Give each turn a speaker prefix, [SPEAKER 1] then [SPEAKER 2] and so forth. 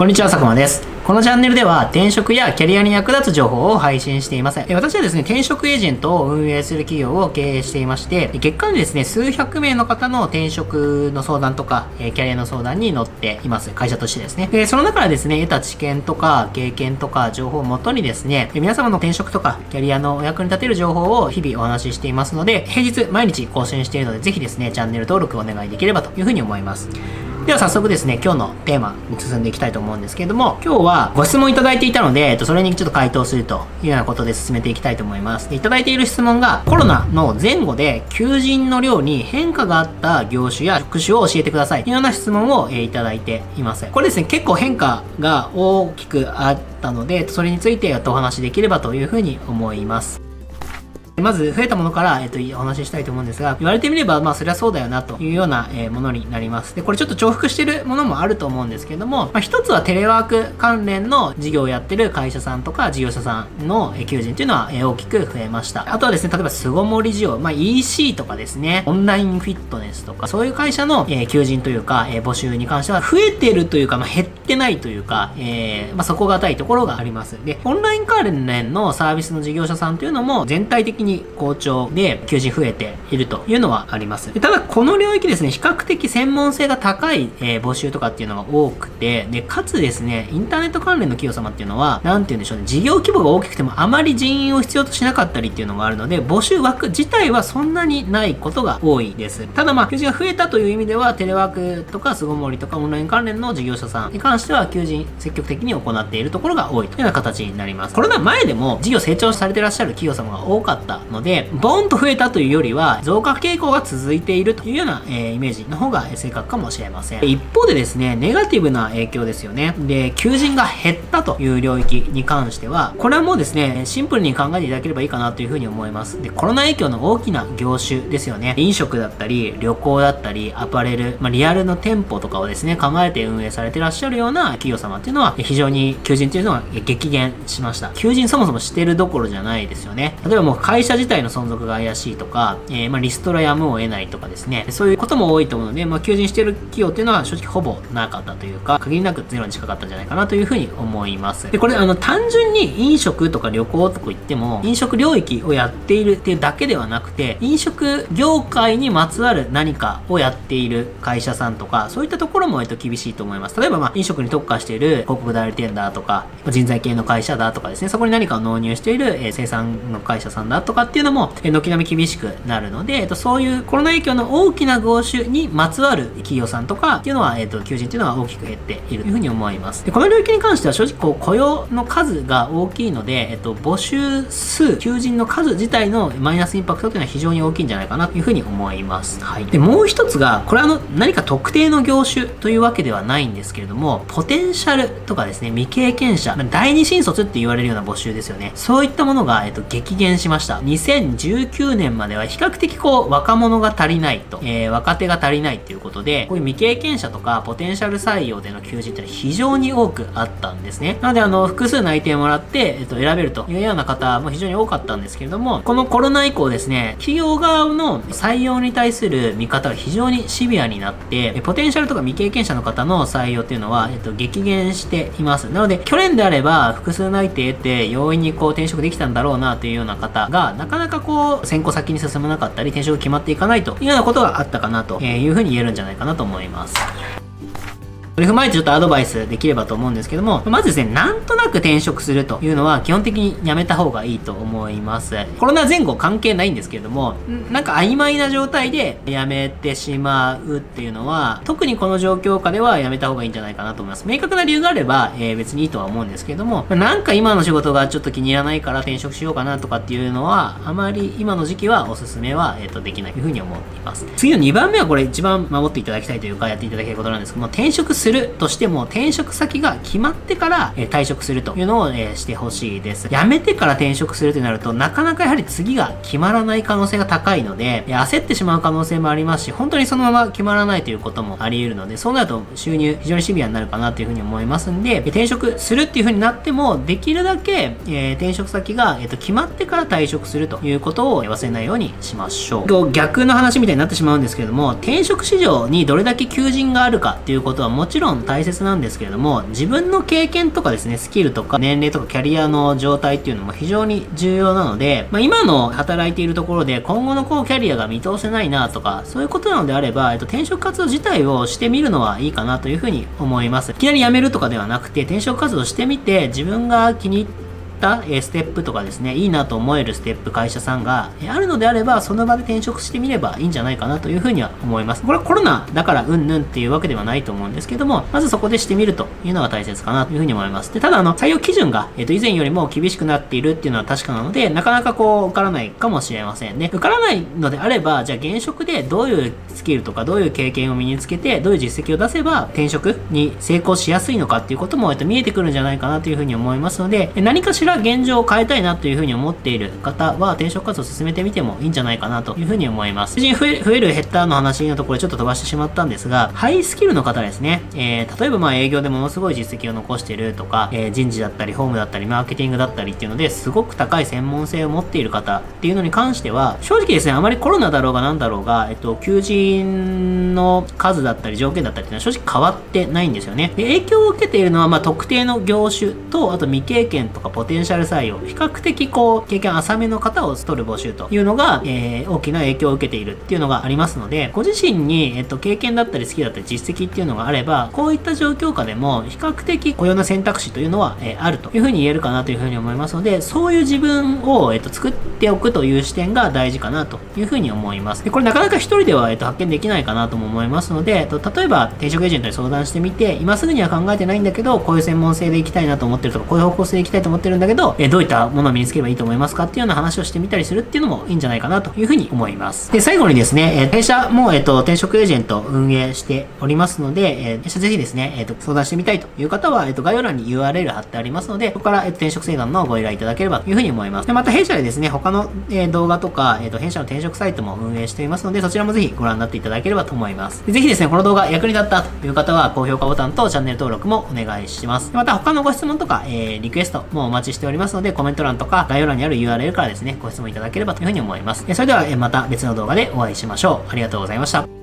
[SPEAKER 1] こんにちは、佐久間です。このチャンネルでは転職やキャリアに役立つ情報を配信しています。私はですね、転職エージェントを運営する企業を経営していまして、月間でですね、数百名の方の転職の相談とか、キャリアの相談に乗っています。会社としてですね。で、その中でですね、得た知見とか経験とか情報をもとにですね、皆様の転職とかキャリアのお役に立てる情報を日々お話ししていますので、平日毎日更新しているので、ぜひですね、チャンネル登録お願いできればというふうに思います。では早速ですね、今日のテーマに進んでいきたいと思うんですけれども、今日はご質問いただいていたので、えっと、それにちょっと回答するというようなことで進めていきたいと思います。でいただいている質問が、コロナの前後で求人の量に変化があった業種や職種を教えてくださいというような質問を、え、いただいています。これですね、結構変化が大きくあったので、それについてお話しできればというふうに思います。まず増えたものから、えっと、お話ししたいと思うんですが、言われてみれば、まあ、そりゃそうだよな、というような、えー、ものになります。で、これちょっと重複してるものもあると思うんですけれども、まあ、一つはテレワーク関連の事業をやってる会社さんとか事業者さんのえ求人というのは、え大きく増えました。あとはですね、例えば巣ごもり事業、まあ、EC とかですね、オンラインフィットネスとか、そういう会社の、えー、求人というか、えー、募集に関しては増えてるというか、まあ、減ってないというか、えー、まあ、底堅いところがあります。で、オンライン関連のサービスの事業者さんというのも全体的に好調で求人増えているというのはあります。ただ、この領域ですね、比較的専門性が高い、えー、募集とかっていうのが多くて、で、かつですね、インターネット関連の企業様っていうのは、なんて言うんでしょうね、事業規模が大きくてもあまり人員を必要としなかったりっていうのがあるので、募集枠自体はそんなにないことが多いです。ただまあ、求人が増えたという意味では、テレワークとか巣ごもりとかオンライン関連の事業者さんに関しては、求人積極的に行っているところが多いというような形になります。コロナ前でも事業成長されてらっしゃる企業様が多かったので、ボーンと増えたというよりは、増加傾向が続いているというような、えー、イメージの方が正確かもしれません。一方でですね、ネガティブな影響ですよね。で、求人が減ったという領域に関しては、これはもうですね、シンプルに考えていただければいいかなというふうに思います。で、コロナ影響の大きな業種ですよね。飲食だったり、旅行だったり、アパレル、まあ、リアルの店舗とかをですね、考えて運営されてらっしゃるようなな企業様っていうのは、非常に求人っていうのは激減しました。求人そもそもしてるどころじゃないですよね。例えばもう会社自体の存続が怪しいとか、えー、まあ、リストラやむを得ないとかですね、そういうことも多いと思うので、まあ、求人してる企業っていうのは正直ほぼなかったというか、限りなくゼロに近かったんじゃないかなというふうに思います。で、これ、あの、単純に飲食とか旅行とか言っても、飲食領域をやっているっていうだけではなくて、飲食業界にまつわる何かをやっている会社さんとか、そういったところも、えっと、厳しいと思います。例えば、まあ、飲食に特化している広告代理店だとか、人材系の会社だとかですね、そこに何かを納入している、え、生産の会社さんだとかっていうのも、え、軒並み厳しくなるので、えっと、そういうコロナ影響の大きな業種にまつわる企業さんとかっていうのは、えっと、求人っていうのは大きく減っているというふうに思います。で、この領域に関しては正直こう雇用の数が大きいので、えっと、募集数、求人の数自体のマイナスインパクトというのは非常に大きいんじゃないかなというふうに思います。はい。で、もう一つが、これはあの、何か特定の業種というわけではないんですけれども、ポテンシャルとかですね、未経験者、第二新卒って言われるような募集ですよね。そういったものが、えっと、激減しました。2019年までは比較的こう、若者が足りないと、えー、若手が足りないっていうことで、こういう未経験者とかポテンシャル採用での求人ってのは非常に多くあったんですね。なので、あの、複数内定もらって、えっと、選べるというような方も非常に多かったんですけれども、このコロナ以降ですね、企業側の採用に対する見方が非常にシビアになって、ポテンシャルとか未経験者の方の採用っていうのは、えっと、激減しています。なので、去年であれば、複数内定得て容易にこう転職できたんだろうなというような方が、なかなかこう、先行先に進まなかったり、転職決まっていかないというようなことがあったかなというふうに言えるんじゃないかなと思います。それ踏まえてちょっとアドバイスできればと思うんですけども、まずですね、なんとなく転職するというのは基本的にやめた方がいいと思います。コロナ前後関係ないんですけれども、なんか曖昧な状態で辞めてしまうっていうのは、特にこの状況下ではやめた方がいいんじゃないかなと思います。明確な理由があれば、えー、別にいいとは思うんですけれども、なんか今の仕事がちょっと気に入らないから転職しようかなとかっていうのは、あまり今の時期はおすすめは、えっ、ー、と、できないというふうに思っています。次の2番目はこれ一番守っていただきたいというか、やっていただけることなんですけども、転職するするとしても、転職先が決まってから、え、退職するというのを、え、してほしいです。辞めてから転職するとなると、なかなかやはり次が決まらない可能性が高いので、え、焦ってしまう可能性もありますし、本当にそのまま決まらないということもあり得るので、そうなると収入非常にシビアになるかなというふうに思いますんで、転職するっていうふうになっても、できるだけ、え、転職先が、えーと、決まってから退職するということを忘れないようにしましょう。逆の話みたいになってしまうんですけれども、転職市場にどれだけ求人があるかっていうことはもちろんちろん大切なんですけれども、自分の経験とかですね、スキルとか年齢とかキャリアの状態っていうのも非常に重要なので、まあ、今の働いているところで今後のこうキャリアが見通せないなとか、そういうことなのであれば、えっと、転職活動自体をしてみるのはいいかなというふうに思います。いきなり辞めるとかではなくて、転職活動してみて、自分が気に入ってったステップとかですね、いいなと思えるステップ会社さんがあるのであれば、その場で転職してみればいいんじゃないかなというふうには思います。これはコロナだからうんぬんっていうわけではないと思うんですけども、まずそこでしてみるというのが大切かなというふうに思います。で、ただあの、採用基準が、えっ、と、以前よりも厳しくなっているっていうのは確かなので、なかなかこう、受からないかもしれませんね。受からないのであれば、じゃあ現職でどういうスキルとかどういう経験を身につけて、どういう実績を出せば転職に成功しやすいのかっていうことも、えっと、見えてくるんじゃないかなというふうに思いますので、何かしら現状を変えたいなというふうに思っている方は転職活動を進めてみてもいいんじゃないかなというふうに思います。増え増えるヘッダーの話のところちょっと飛ばしてしまったんですが、ハイスキルの方ですね、えー、例えばまあ営業でものすごい実績を残しているとか、えー、人事だったり、ホームだったり、マーケティングだったりっていうのですごく高い専門性を持っている方っていうのに関しては、正直ですね、あまりコロナだろうが何だろうが、えっと、求人の数だったり条件だったりっていうのは正直変わってないんですよね。で影響を受けているのは、まあ、特定の業種と、あと未経験とかポテンシャル採用、比較的こう、経験浅めの方を取る募集というのが、えー、大きな影響を受けているっていうのがありますので、ご自身に、えっと、経験だったり好きだったり実績っていうのがあれば、こういった状況下でも、比較的雇用の選択肢というのは、えー、あるというふうに言えるかなというふうに思いますので、そういう自分を、えっと、作っておくという視点が大事かなというふうに思います。でこれなかなか一人では、えっと、発見できないかなとも思いますので、えっと、例えば転職エージェントに相談してみて、今すぐには考えてないんだけど、こういう専門性で行きたいなと思ってるとか、こういう方向性で行きたいと思ってるんだけど、けどえー、どういったものを身につければいいと思いますかっていうような話をしてみたりするっていうのもいいんじゃないかなというふうに思います。で、最後にですね、えー、弊社も、えっ、ー、と、転職エージェント運営しておりますので、えー、ぜひですね、えっ、ー、と、相談してみたいという方は、えっ、と、概要欄に URL 貼ってありますので、ここから、えっ、と、転職相談のご依頼いただければというふうに思います。で、また弊社でですね、他の、え動画とか、えっ、と、弊社の転職サイトも運営していますので、そちらもぜひご覧になっていただければと思います。ぜひですね、この動画役に立ったという方は、高評価ボタンとチャンネル登録もお願いします。また、他のご質問とか、えリクエストもお待ちしておりますので、コメント欄とか概要欄にある URL からですね、ご質問いただければというふうに思います。それではまた別の動画でお会いしましょう。ありがとうございました。